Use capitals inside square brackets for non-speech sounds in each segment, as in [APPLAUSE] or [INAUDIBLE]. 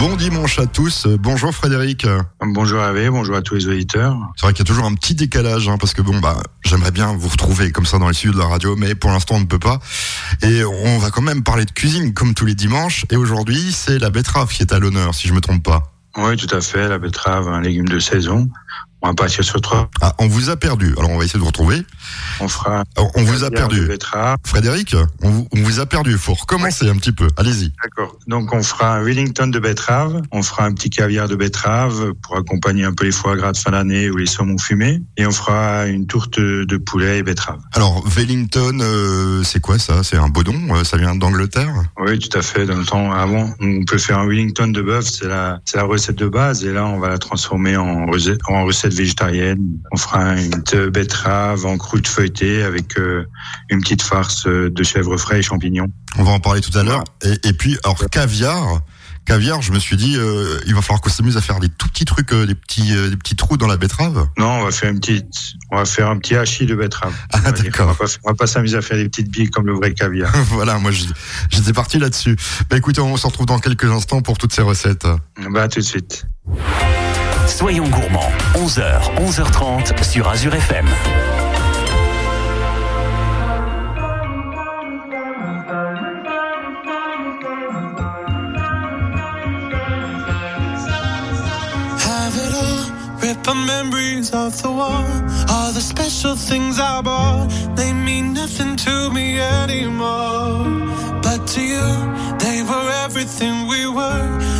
Bon dimanche à tous. Bonjour Frédéric. Bonjour Hervé, bonjour à tous les auditeurs. C'est vrai qu'il y a toujours un petit décalage, hein, parce que bon, bah, j'aimerais bien vous retrouver comme ça dans les studios de la radio, mais pour l'instant on ne peut pas. Et on va quand même parler de cuisine comme tous les dimanches. Et aujourd'hui, c'est la betterave qui est à l'honneur, si je me trompe pas. Oui, tout à fait. La betterave, un légume de saison. On va partir sur trois. Ah, on vous a perdu. Alors on va essayer de vous retrouver. On fera. On vous a perdu. Frédéric, on vous, on vous, a perdu. Il faut recommencer un petit peu. Allez-y. D'accord. Donc on fera un Wellington de betterave. On fera un petit caviar de betterave pour accompagner un peu les foie gras de fin d'année ou les saumons fumés. Et on fera une tourte de poulet et betterave. Alors Wellington, euh, c'est quoi ça? C'est un bodon? Euh, Ça vient d'Angleterre? Oui, tout à fait. Dans le temps avant, on peut faire un Wellington de bœuf. C'est la, recette de base. Et là, on va la transformer en en recette végétarienne. On fera une betterave en croûte feuilletée avec euh, une petite farce de chèvre frais et champignons. On va en parler tout à l'heure. Et, puis, alors caviar. Caviar, je me suis dit, euh, il va falloir qu'on s'amuse à faire des tout petits trucs, euh, des petits, des petits trous dans la betterave. Non, on va faire une petite, on va faire un petit hachis de betterave. Ah d'accord. On va pas, s'amuser à faire des petites billes comme le vrai caviar. [LAUGHS] voilà, moi j'étais parti là-dessus. Bah écoutez, on se retrouve dans quelques instants pour toutes ces recettes. Bah tout de suite. Soyons gourmands, 11h, 11h30 sur Azure FM. the memories of the war, all the special things I bought, they mean nothing to me anymore. But to you, they were everything we were.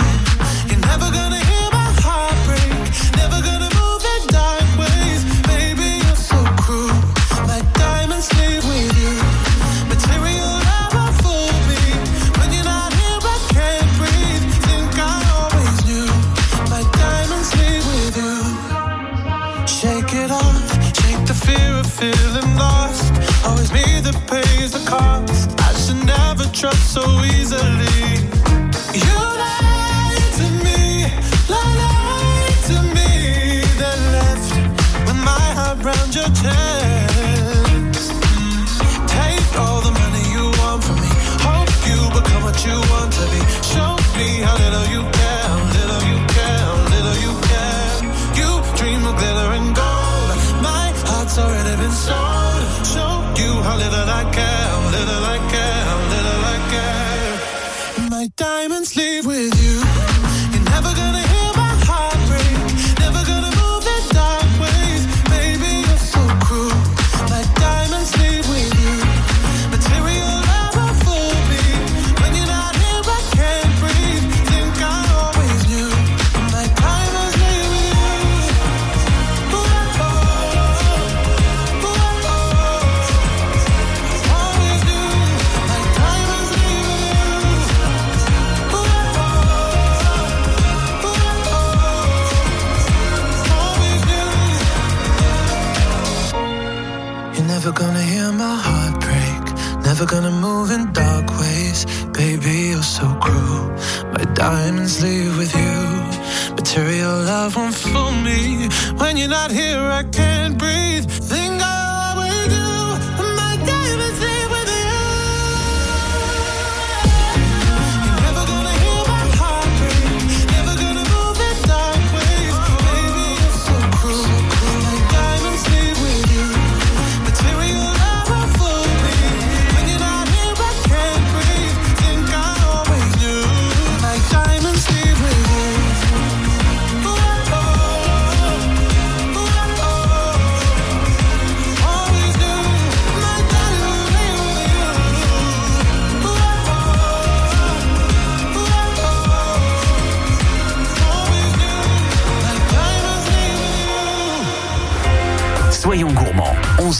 You want to be. Show me how little you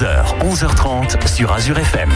11h, 11h30 sur Azure FM.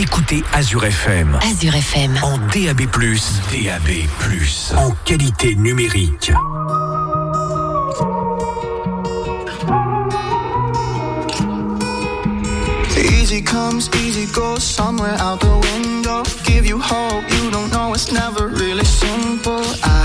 Écoutez Azure FM. Azure FM. En DAB+, DAB+, en qualité numérique. Easy comes, easy goes, somewhere out the window. Give you hope, you don't know it's never really simple. I,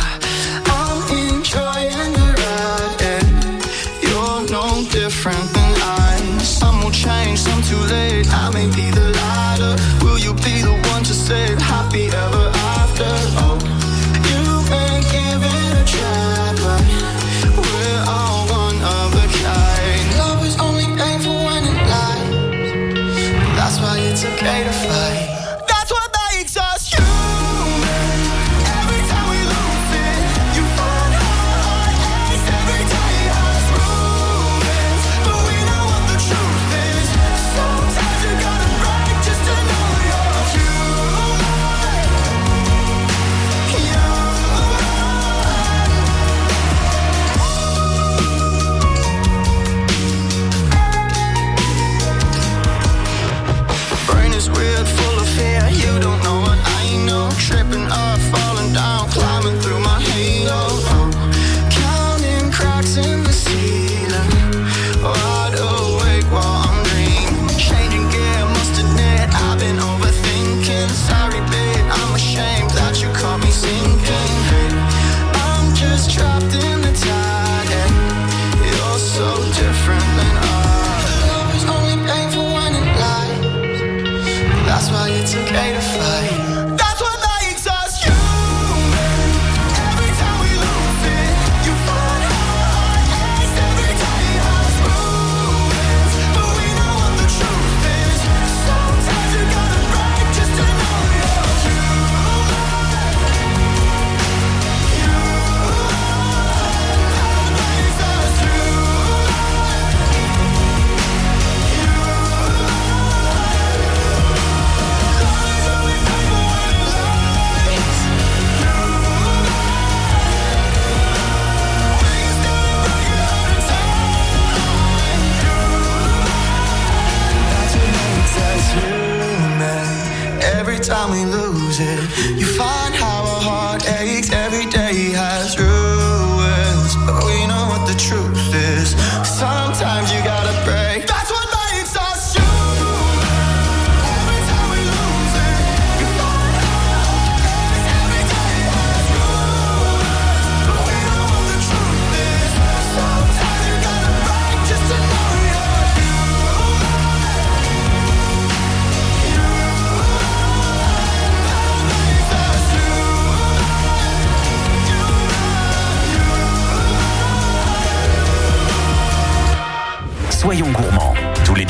it's okay to fight.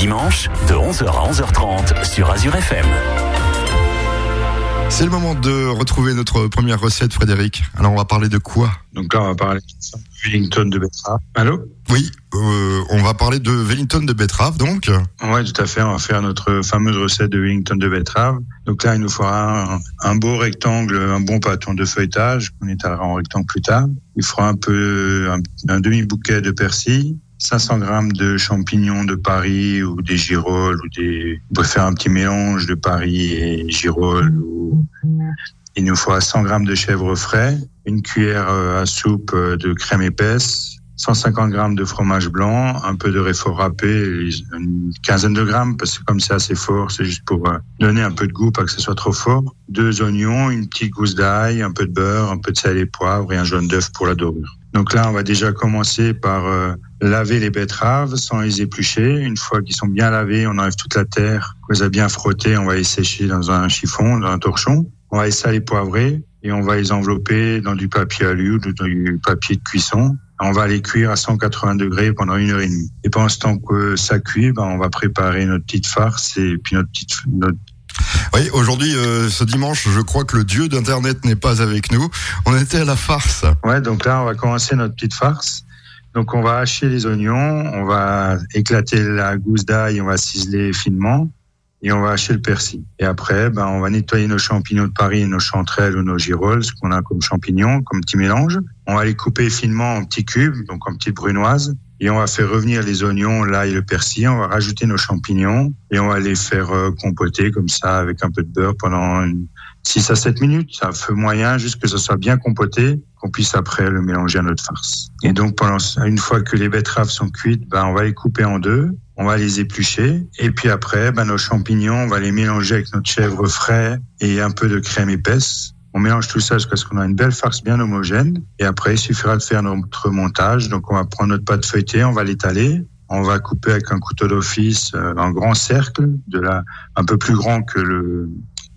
Dimanches, de 11h à 11h30 sur Azure FM. C'est le moment de retrouver notre première recette, Frédéric. Alors, on va parler de quoi? Donc là, on va parler de Wellington de betterave. Allô? Oui, euh, on va parler de Wellington de betterave, donc. Ouais, tout à fait. On va faire notre fameuse recette de Wellington de betterave. Donc là, il nous faudra un, un beau rectangle, un bon pâton de feuilletage qu'on étalera en rectangle plus tard. Il fera un peu un, un demi-bouquet de persil, 500 grammes de champignons de Paris ou des girolles ou des. On peut faire un petit mélange de Paris et girolles. Ou... Il nous faudra 100 grammes de chèvre frais, une cuillère euh, à soupe euh, de crème épaisse, 150 grammes de fromage blanc, un peu de réfort râpé, une quinzaine de grammes parce que comme c'est assez fort, c'est juste pour euh, donner un peu de goût, pas que ce soit trop fort. Deux oignons, une petite gousse d'ail, un peu de beurre, un peu de sel et poivre et un jaune d'œuf pour la dorure. Donc là, on va déjà commencer par euh, laver les betteraves sans les éplucher. Une fois qu'ils sont bien lavés, on enlève toute la terre, on les a bien frottés, on va les sécher dans un chiffon, dans un torchon. On va les saler poivrer et on va les envelopper dans du papier alu ou du papier de cuisson. On va les cuire à 180 degrés pendant une heure et demie. Et pendant ce temps que ça cuit, ben, on va préparer notre petite farce et puis notre petite, notre Oui, aujourd'hui, euh, ce dimanche, je crois que le dieu d'Internet n'est pas avec nous. On était à la farce. Ouais, donc là, on va commencer notre petite farce. Donc, on va hacher les oignons, on va éclater la gousse d'ail, on va ciseler finement. Et on va hacher le persil. Et après, ben, on va nettoyer nos champignons de Paris, nos chanterelles ou nos girolles, ce qu'on a comme champignons, comme petit mélange. On va les couper finement en petits cubes, donc en petites brunoises. Et on va faire revenir les oignons, l'ail, le persil. On va rajouter nos champignons et on va les faire euh, compoter comme ça avec un peu de beurre pendant une 6 à 7 minutes. Ça feu moyen, juste que ça soit bien compoté, qu'on puisse après le mélanger à notre farce. Et donc, pendant, une fois que les betteraves sont cuites, ben, on va les couper en deux. On va les éplucher. Et puis après, ben, nos champignons, on va les mélanger avec notre chèvre frais et un peu de crème épaisse. On mélange tout ça jusqu'à ce qu'on a une belle farce bien homogène. Et après, il suffira de faire notre montage. Donc, on va prendre notre pâte feuilletée, on va l'étaler. On va couper avec un couteau d'office euh, un grand cercle, de la, un peu plus grand que le,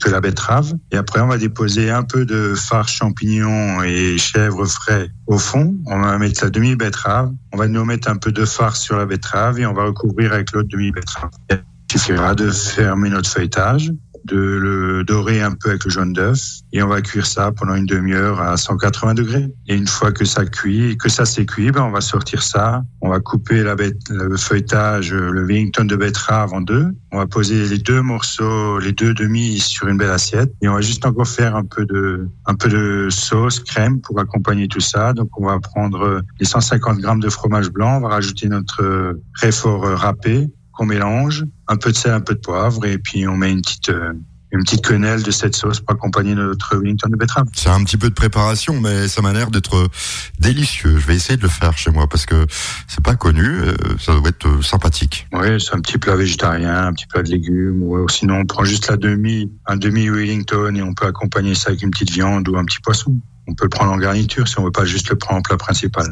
que la betterave. Et après, on va déposer un peu de farce champignon et chèvre frais au fond. On va mettre la demi-betterave. On va nous mettre un peu de farce sur la betterave et on va recouvrir avec l'autre demi-betterave. Il suffira de fermer notre feuilletage de le dorer un peu avec le jaune d'œuf et on va cuire ça pendant une demi-heure à 180 degrés. Et une fois que ça cuit, que ça s'est cuit, ben on va sortir ça. On va couper la le feuilletage, le Wellington de betterave en deux. On va poser les deux morceaux, les deux demi sur une belle assiette et on va juste encore faire un peu de, un peu de sauce crème pour accompagner tout ça. Donc on va prendre les 150 grammes de fromage blanc, on va rajouter notre réfort râpé qu'on mélange, un peu de sel, un peu de poivre, et puis on met une petite euh, une petite quenelle de cette sauce pour accompagner notre Wellington de betterave. C'est un petit peu de préparation, mais ça m'a l'air d'être délicieux. Je vais essayer de le faire chez moi parce que c'est pas connu. Euh, ça doit être euh, sympathique. Oui, c'est un petit plat végétarien, un petit plat de légumes, ou sinon on prend juste la demi, un demi Wellington et on peut accompagner ça avec une petite viande ou un petit poisson. On peut le prendre en garniture si on veut pas juste le prendre en plat principal.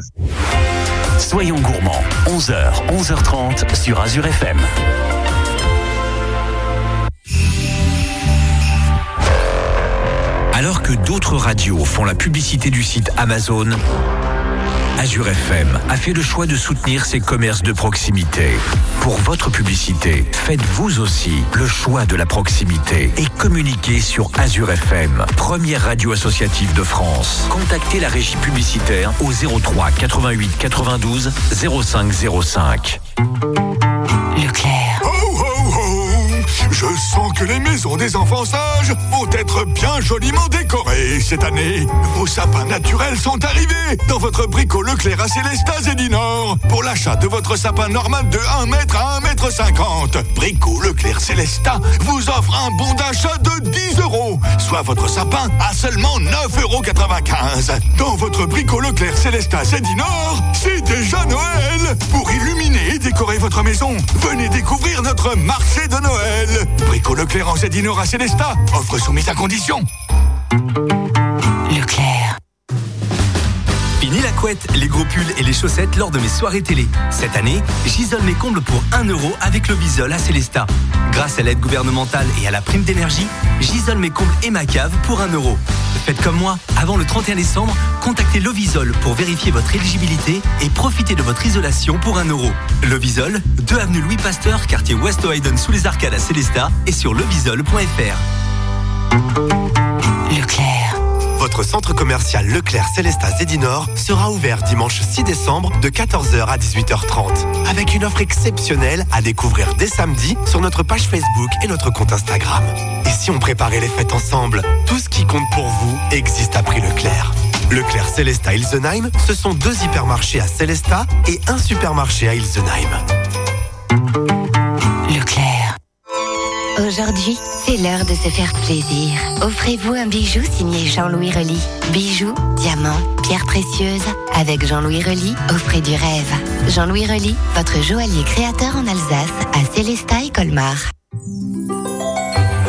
Soyons gourmands, 11h, 11h30 sur Azure FM. Alors que d'autres radios font la publicité du site Amazon, Azure FM a fait le choix de soutenir ses commerces de proximité. Pour votre publicité, faites vous aussi le choix de la proximité et communiquez sur Azure FM, première radio associative de France. Contactez la régie publicitaire au 03 88 92 05 05. Leclerc. Ho, ho, ho Je sens que les maisons des enfants sages vont être bien joliment décorées cette année. Vos sapins naturels sont arrivés dans votre brico Leclerc à Célestas et Dinor pour l'achat de votre sapin normal de 1 mètre à 1 mètre 50. Brico Leclerc Célestat vous offre un bon d'achat de 10 euros, soit votre sapin à seulement 9,95 euros. Dans votre brico Leclerc et Dinor, c'est déjà Noël. Pour illuminer et décorer votre maison, venez découvrir notre marché de Noël. Brico Leclerc en à Célestat. Offre soumise à condition. Les gros pulls et les chaussettes lors de mes soirées télé. Cette année, j'isole mes combles pour 1 euro avec le Visol à Célestat. Grâce à l'aide gouvernementale et à la prime d'énergie, j'isole mes combles et ma cave pour 1 euro. Faites comme moi, avant le 31 décembre, contactez Lovisol pour vérifier votre éligibilité et profitez de votre isolation pour 1 euro. Lovisol, 2 avenue Louis Pasteur, quartier West Hayden sous les arcades à Célestat et sur levisol.fr. Leclerc. Votre centre commercial Leclerc Célestat Zédinor sera ouvert dimanche 6 décembre de 14h à 18h30 avec une offre exceptionnelle à découvrir dès samedi sur notre page Facebook et notre compte Instagram. Et si on préparait les fêtes ensemble, tout ce qui compte pour vous existe à prix Leclerc. Leclerc Célestat Ilsenheim, ce sont deux hypermarchés à Célestat et un supermarché à Ilsenheim. Leclerc. Aujourd'hui, c'est l'heure de se faire plaisir. Offrez-vous un bijou signé Jean-Louis Rely. Bijoux, diamants, pierres précieuses. Avec Jean-Louis Rely, offrez du rêve. Jean-Louis Rely, votre joaillier créateur en Alsace, à Célestat et Colmar.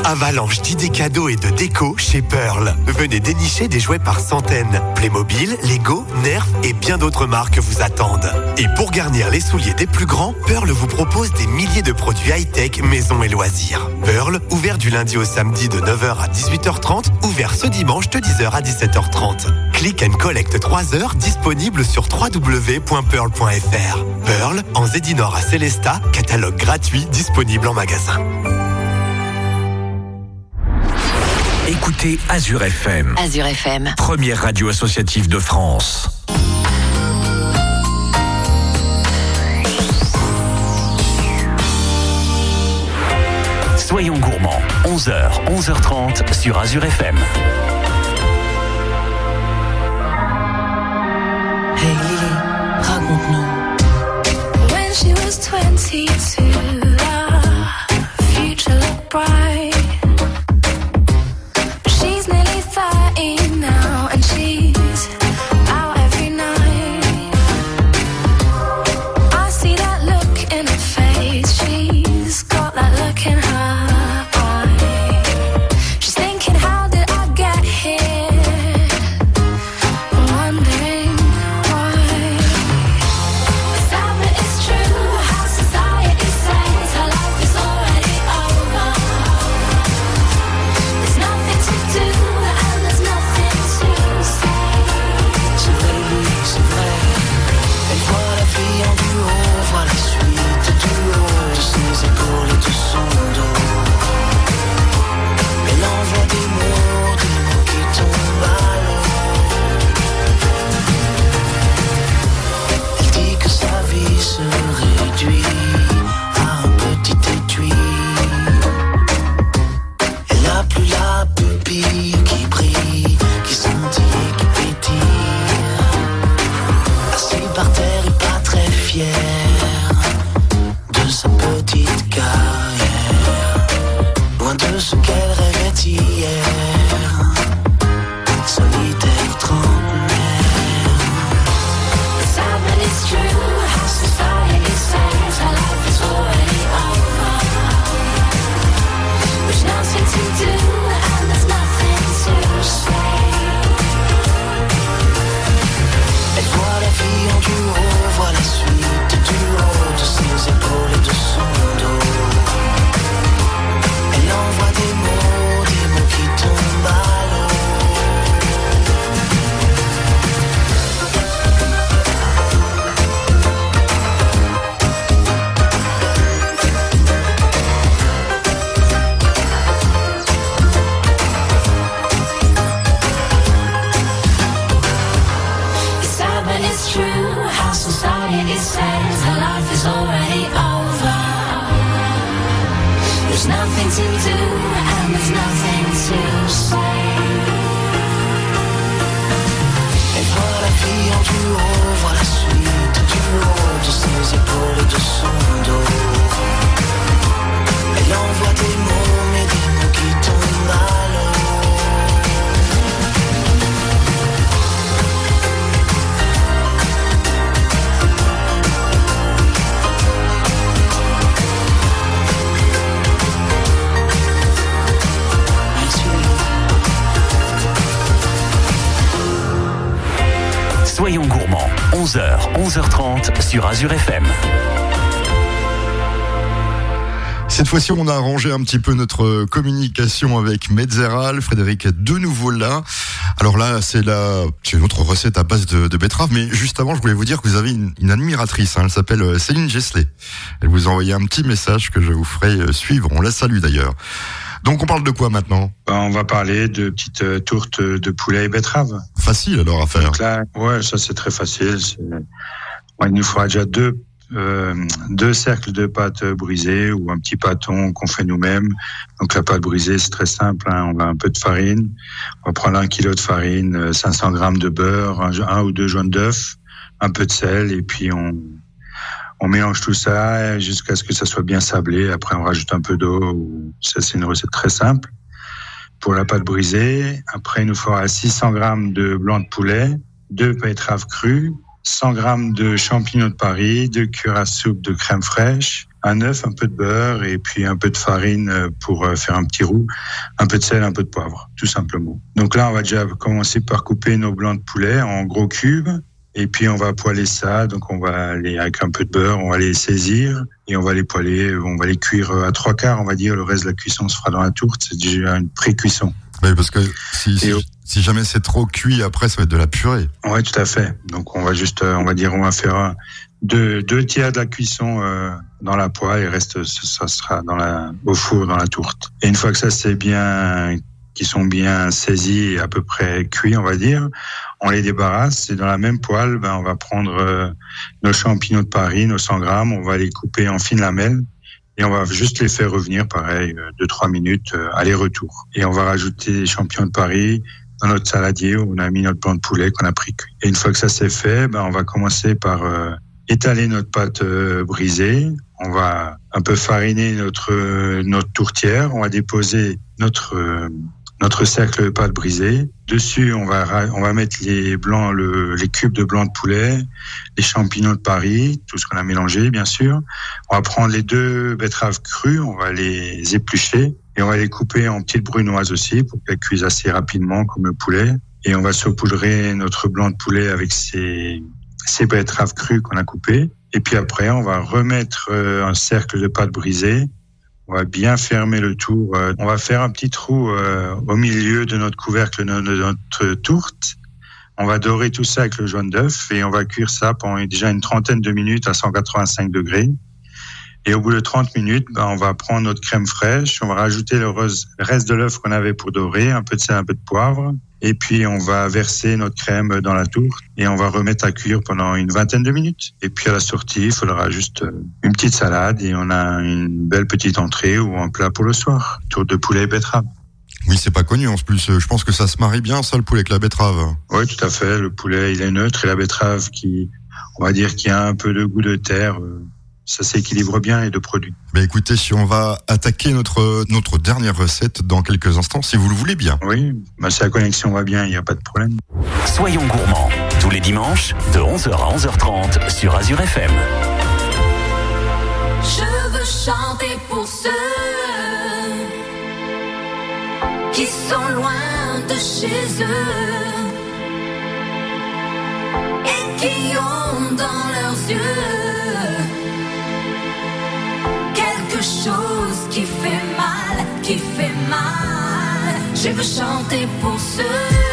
Avalanche d'idées cadeaux et de déco chez Pearl. Venez dénicher des jouets par centaines. Playmobil, Lego, Nerf et bien d'autres marques vous attendent. Et pour garnir les souliers des plus grands, Pearl vous propose des milliers de produits high-tech, maison et loisirs. Pearl, ouvert du lundi au samedi de 9h à 18h30, ouvert ce dimanche de 10h à 17h30. Click and Collect 3 heures, disponible sur www.pearl.fr. Pearl, en Zédinor à Célestat, catalogue gratuit disponible en magasin. Écoutez Azure FM, Azure FM. première radio associative de France. Soyons gourmands, 11h, 11h30 sur Azure FM. Hey Lily, raconte-nous. When she was 22, society says her life is already over. There's nothing to do and there's nothing 11h, 11h30 sur Azure FM. Cette fois-ci, on a arrangé un petit peu notre communication avec Metzeral. Frédéric est de nouveau là. Alors là, c'est la, c'est une autre recette à base de, de betterave. Mais juste avant, je voulais vous dire que vous avez une, admiratrice. hein. Elle s'appelle euh, Céline Gesley. Elle vous a envoyé un petit message que je vous ferai euh, suivre. On la salue d'ailleurs. Donc on parle de quoi maintenant Ben, On va parler de petites euh, tourtes de poulet et betterave. Facile alors à faire. Donc là, ouais, ça c'est très facile. Ouais, il nous faudra déjà deux, euh, deux cercles de pâte brisée ou un petit pâton qu'on fait nous-mêmes. Donc la pâte brisée, c'est très simple. hein. On a un peu de farine. On va prendre un kilo de farine, euh, 500 grammes de beurre, un, un ou deux jaunes d'œufs, un peu de sel et puis on, on mélange tout ça jusqu'à ce que ça soit bien sablé. Après, on rajoute un peu d'eau. Ça, c'est une recette très simple. Pour la pâte brisée, après, il nous faudra 600 grammes de blanc de poulet, deux betteraves crues, 100 grammes de champignons de Paris, deux cuillères à soupe de crème fraîche, un œuf, un peu de beurre et puis un peu de farine pour euh, faire un petit roux, un peu de sel, un peu de poivre, tout simplement. Donc là, on va déjà commencer par couper nos blancs de poulet en gros cubes. Et puis on va poêler ça, donc on va aller avec un peu de beurre, on va les saisir et on va les poêler, on va les cuire à trois quarts, on va dire. Le reste de la cuisson se fera dans la tourte, c'est déjà une pré-cuisson. Oui, parce que si, si, si jamais c'est trop cuit, après, ça va être de la purée. Ouais, tout à fait. Donc on va juste, euh, on va dire, on va faire un, deux, deux tiers de la cuisson euh, dans la poêle et le reste, ça, ça sera dans la, au four, dans la tourte. Et une fois que ça c'est bien, qui sont bien saisis et à peu près cuits, on va dire, on les débarrasse et dans la même poêle, ben, on va prendre euh, nos champignons de Paris, nos 100 grammes, on va les couper en fines lamelles Et on va juste les faire revenir, pareil, euh, de trois minutes euh, aller-retour. Et on va rajouter les champions de Paris dans notre saladier où on a mis notre blanc de poulet qu'on a pris cuit. Et une fois que ça c'est fait, ben, on va commencer par euh, étaler notre pâte euh, brisée. On va un peu fariner notre euh, notre tourtière. On va déposer notre euh, notre cercle de pâte brisée. Dessus, on va on va mettre les blancs, le, les cubes de blanc de poulet, les champignons de Paris, tout ce qu'on a mélangé, bien sûr. On va prendre les deux betteraves crues, on va les éplucher et on va les couper en petites brunoises aussi pour qu'elles cuisent assez rapidement comme le poulet. Et on va saupoudrer notre blanc de poulet avec ces, ces betteraves crues qu'on a coupées. Et puis après, on va remettre euh, un cercle de pâte brisée. On va bien fermer le tout. Euh, On va faire un petit trou euh, au milieu de notre couvercle de notre tourte. On va dorer tout ça avec le jaune d'œuf et on va cuire ça pendant déjà une trentaine de minutes à 185 degrés. Et au bout de 30 minutes, ben, on va prendre notre crème fraîche, on va rajouter le reste de l'œuf qu'on avait pour dorer, un peu de sel, un peu de poivre. Et puis, on va verser notre crème dans la tourte et on va remettre à cuire pendant une vingtaine de minutes. Et puis, à la sortie, il faudra juste euh, une petite salade et on a une belle petite entrée ou un plat pour le soir. Tour de poulet et betterave. Oui, c'est pas connu en plus. euh, Je pense que ça se marie bien, ça, le poulet avec la betterave. Oui, tout à fait. Le poulet, il est neutre et la betterave qui, on va dire, qui a un peu de goût de terre, euh, ça s'équilibre bien et de produits. Ben écoutez, si on va attaquer notre notre dernière recette dans quelques instants, si vous le voulez bien. Oui, bah, si la connexion va bien, il n'y a pas de problème. Soyons gourmands, tous les dimanches, de 11h à 11h30 sur Azure FM. Je veux chanter pour ceux qui sont loin de chez eux et qui ont dans leurs yeux chose qui fait mal, qui fait mal. Je veux chanter pour ceux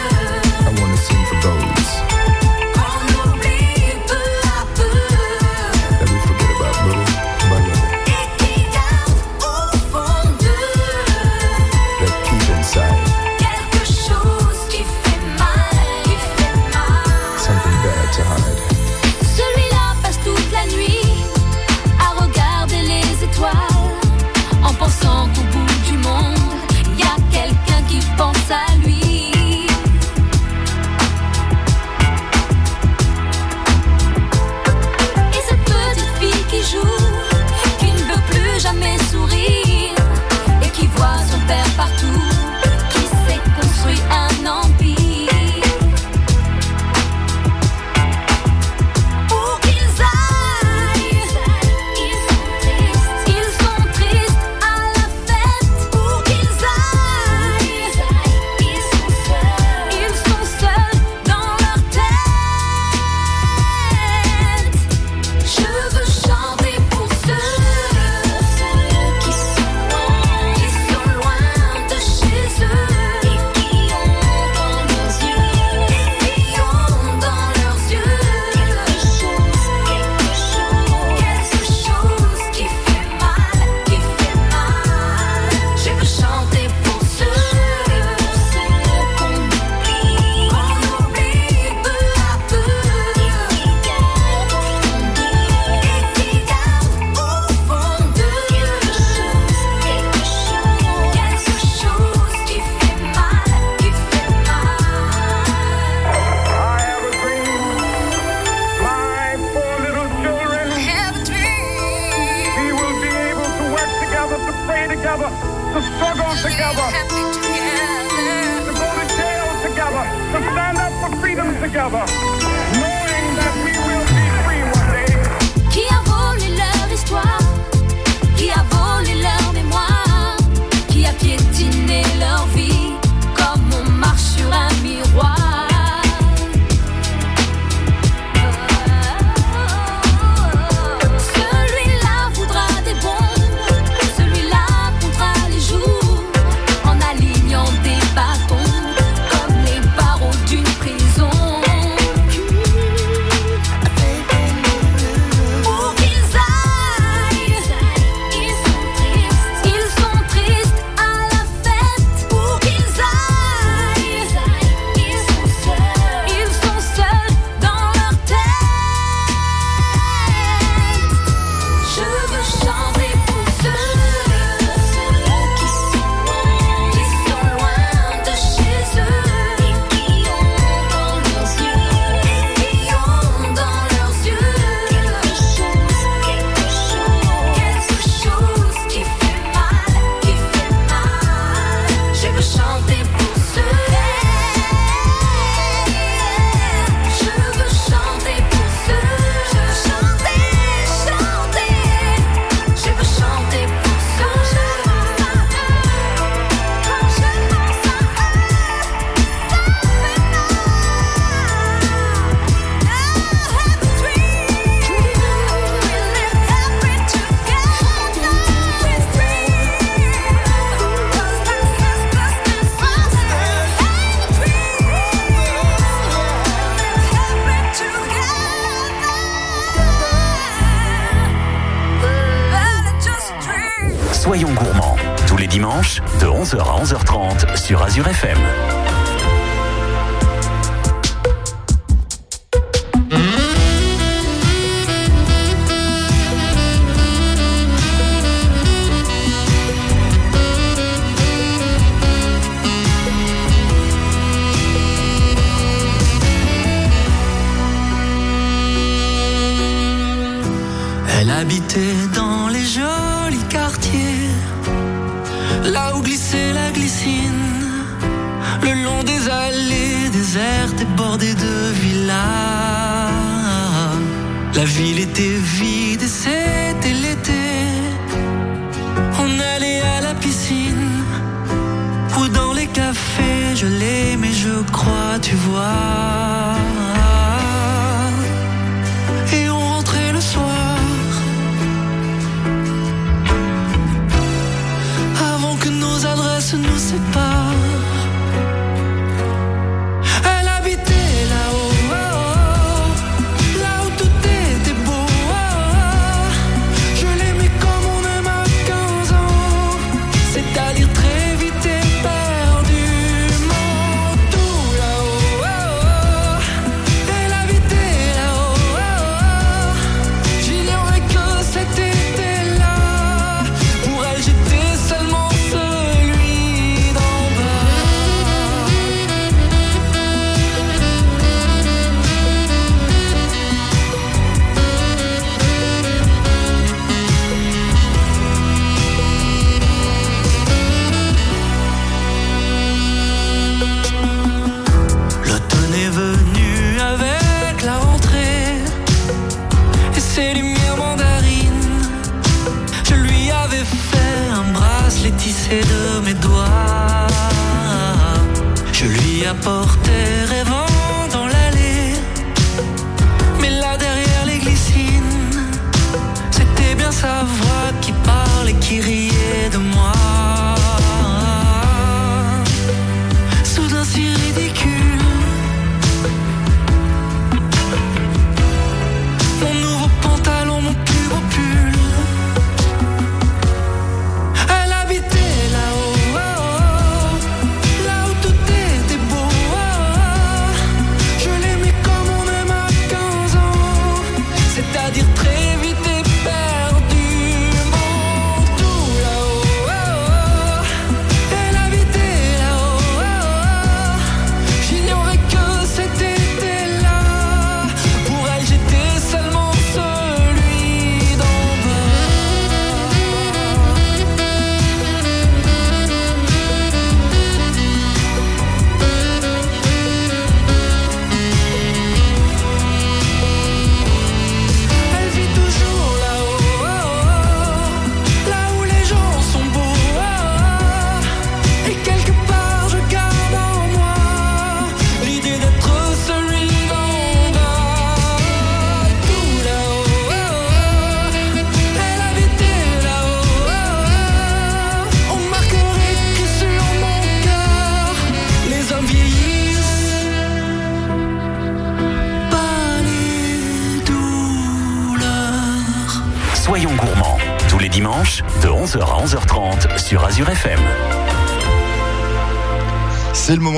là où glissait la glycine, le long des allées désertes et bordées de villas. La ville était vide et c'était l'été. On allait à la piscine ou dans les cafés. Je l'aimais, je crois, tu vois. Adresses nous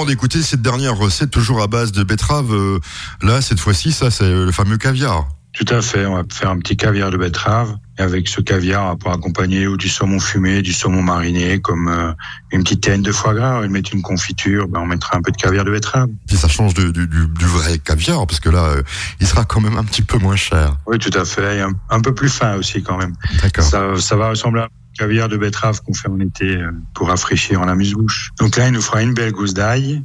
d'écouter cette dernière recette, toujours à base de betterave. Euh, Là, cette fois-ci, ça, c'est le fameux caviar. Tout à fait, on va faire un petit caviar de betterave. Et avec ce caviar, on va pouvoir accompagner ou du saumon fumé, du saumon mariné, comme euh, une petite taine de foie gras. Et mettre une confiture, ben, on mettra un peu de caviar de betterave. Puis ça change du, du- du vrai caviar, parce que là, euh, il sera quand même un petit peu moins cher. Oui, tout à fait. Et un, un peu plus fin aussi quand même. Ça, ça va ressembler à caviar de betterave qu'on fait en été euh, pour rafraîchir en amuse-bouche. Donc là, il nous fera une belle gousse d'ail,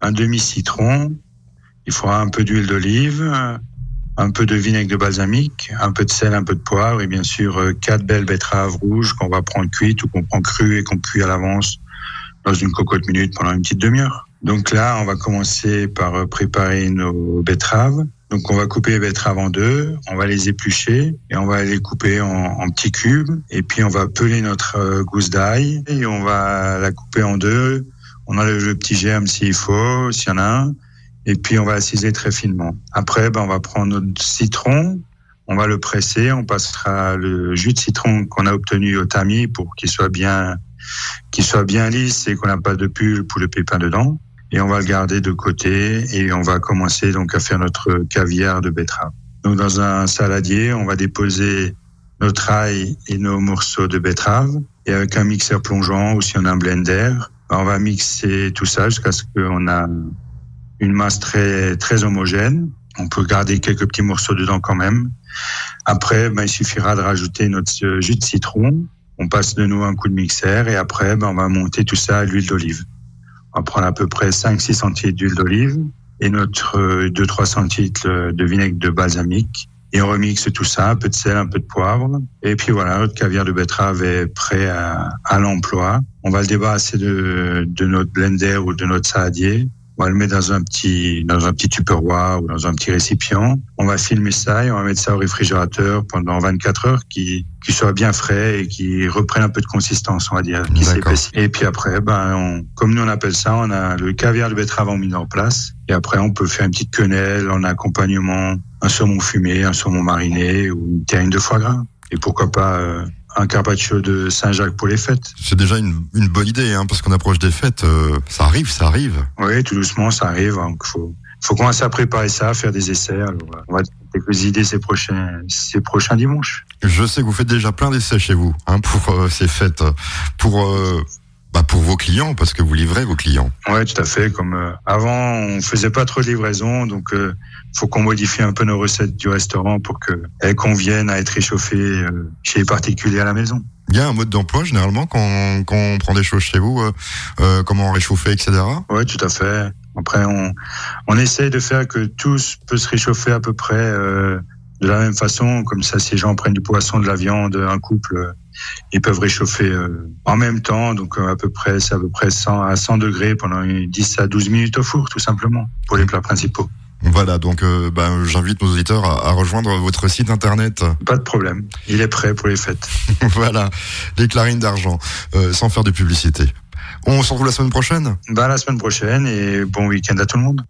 un demi-citron, il faudra un peu d'huile d'olive, un peu de vinaigre de balsamique, un peu de sel, un peu de poivre et bien sûr euh, quatre belles betteraves rouges qu'on va prendre cuites ou qu'on prend crues et qu'on cuit à l'avance dans une cocotte minute pendant une petite demi-heure. Donc là, on va commencer par euh, préparer nos betteraves. Donc on va couper les betteraves en deux, on va les éplucher et on va les couper en, en petits cubes. Et puis on va peler notre euh, gousse d'ail et on va la couper en deux. On enlève le petit germe s'il faut, s'il y en a un. Et puis on va ciseler très finement. Après, ben, on va prendre notre citron, On va le presser, on passera le jus de citron qu'on a obtenu au tamis pour qu'il soit bien, qu'il soit bien lisse et qu'on n'a pas de pulpe ou le pépin dedans. Et on va le garder de côté et on va commencer donc à faire notre caviar de betterave. Donc dans un saladier, on va déposer notre ail et nos morceaux de betterave et avec un mixeur plongeant ou si on a un blender, on va mixer tout ça jusqu'à ce qu'on a une masse très très homogène. On peut garder quelques petits morceaux dedans quand même. Après, ben, il suffira de rajouter notre euh, jus de citron. On passe de nouveau un coup de mixeur et après, ben, on va monter tout ça à l'huile d'olive. On va prendre à peu près 5-6 centilitres d'huile d'olive et notre euh, 2-3 centilitres de vinaigre de balsamique. Et on remixe tout ça, un peu de sel, un peu de poivre. Et puis voilà, notre caviar de betterave est prêt à, à l'emploi. On va le débarrasser de, de notre blender ou de notre saladier. On va le mettre dans un petit dans un petit tupperware ou dans un petit récipient. On va filmer ça et on va mettre ça au réfrigérateur pendant 24 heures, qui qui soit bien frais et qui reprenne un peu de consistance, on va dire, qui s'épaissit. Et puis après, ben, on, comme nous on appelle ça, on a le caviar de betterave en mis en place. Et après, on peut faire une petite quenelle en accompagnement, un saumon fumé, un saumon mariné ou une terrine de foie gras. Et pourquoi pas euh, un carpaccio de Saint-Jacques pour les fêtes. C'est déjà une, une bonne idée, hein, parce qu'on approche des fêtes. euh, ça arrive, ça arrive. Oui, tout doucement, ça arrive. Donc, faut, faut commencer à préparer ça, à faire des essais. Alors, on va quelques idées ces prochains, ces prochains dimanches. Je sais que vous faites déjà plein d'essais chez vous hein, pour euh, ces fêtes, pour euh, bah, pour vos clients, parce que vous livrez vos clients. Ouais, tout à fait. Comme euh, avant, on faisait pas trop de livraison, donc euh, faut qu'on modifie un peu nos recettes du restaurant pour que elles conviennent à être réchauffées euh, chez les particuliers à la maison. Il y a un mode d'emploi généralement quand, quand on prend des choses chez vous, euh, comment réchauffer, etc. Ouais, tout à fait. Après, on, on essaye de faire que tout peut se réchauffer à peu près de la même façon. Comme ça, si les gens prennent du poisson, de la viande, un couple, ils peuvent réchauffer euh, en même temps. Donc, euh, à peu près, c'est à peu près 100 à 100 degrés pendant une 10 à 12 minutes au four, tout simplement, pour les plats principaux. Voilà, donc euh, bah, j'invite nos auditeurs à, à rejoindre votre site internet. Pas de problème. Il est prêt pour les fêtes. [LAUGHS] voilà, les clarines d'argent, euh, sans faire de publicité. On se retrouve la semaine prochaine? Bah, la semaine prochaine et bon week-end à tout le monde.